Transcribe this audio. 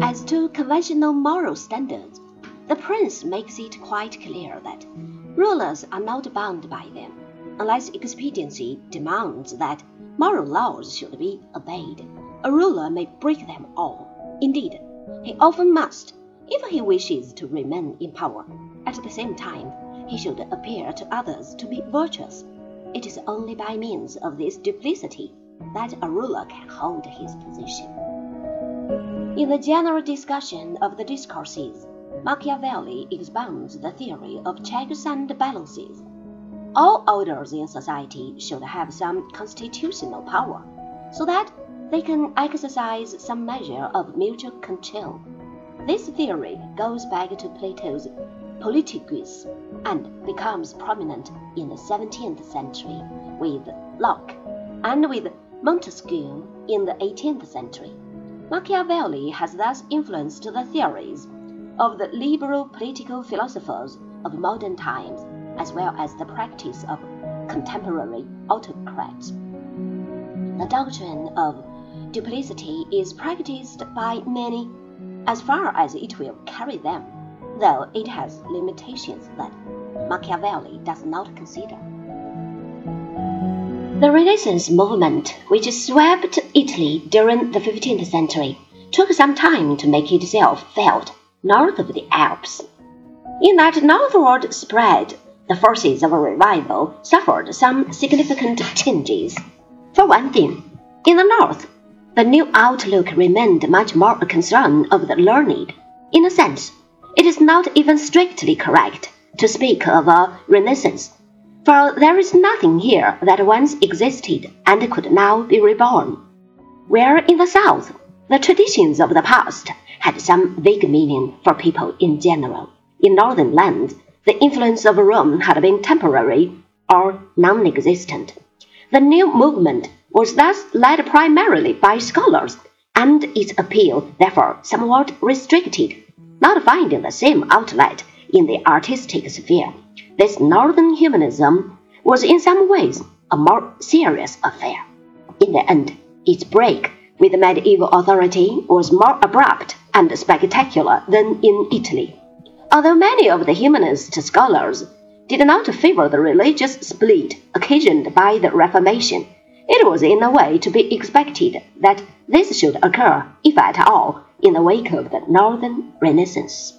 As to conventional moral standards, the prince makes it quite clear that rulers are not bound by them, unless expediency demands that moral laws should be obeyed. A ruler may break them all. Indeed, he often must, if he wishes to remain in power. At the same time, he should appear to others to be virtuous. It is only by means of this duplicity that a ruler can hold his position. In the general discussion of the discourses, Machiavelli expounds the theory of checks and balances. All orders in society should have some constitutional power, so that they can exercise some measure of mutual control. This theory goes back to Plato's Politicus and becomes prominent in the 17th century with Locke and with Montesquieu in the 18th century. Machiavelli has thus influenced the theories of the liberal political philosophers of modern times as well as the practice of contemporary autocrats. The doctrine of duplicity is practiced by many as far as it will carry them, though it has limitations that Machiavelli does not consider. The Renaissance movement, which swept Italy during the 15th century, took some time to make itself felt north of the Alps. In that northward spread, the forces of a revival suffered some significant changes. For one thing, in the north, the new outlook remained much more a concern of the learned. In a sense, it is not even strictly correct to speak of a renaissance, for there is nothing here that once existed and could now be reborn. Where in the south, the traditions of the past had some vague meaning for people in general. In northern lands, the influence of Rome had been temporary or non existent. The new movement was thus led primarily by scholars, and its appeal therefore somewhat restricted, not finding the same outlet in the artistic sphere. This northern humanism was in some ways a more serious affair. In the end, its break with medieval authority was more abrupt and spectacular than in Italy. Although many of the humanist scholars did not favor the religious split occasioned by the Reformation, it was in a way to be expected that this should occur, if at all, in the wake of the Northern Renaissance.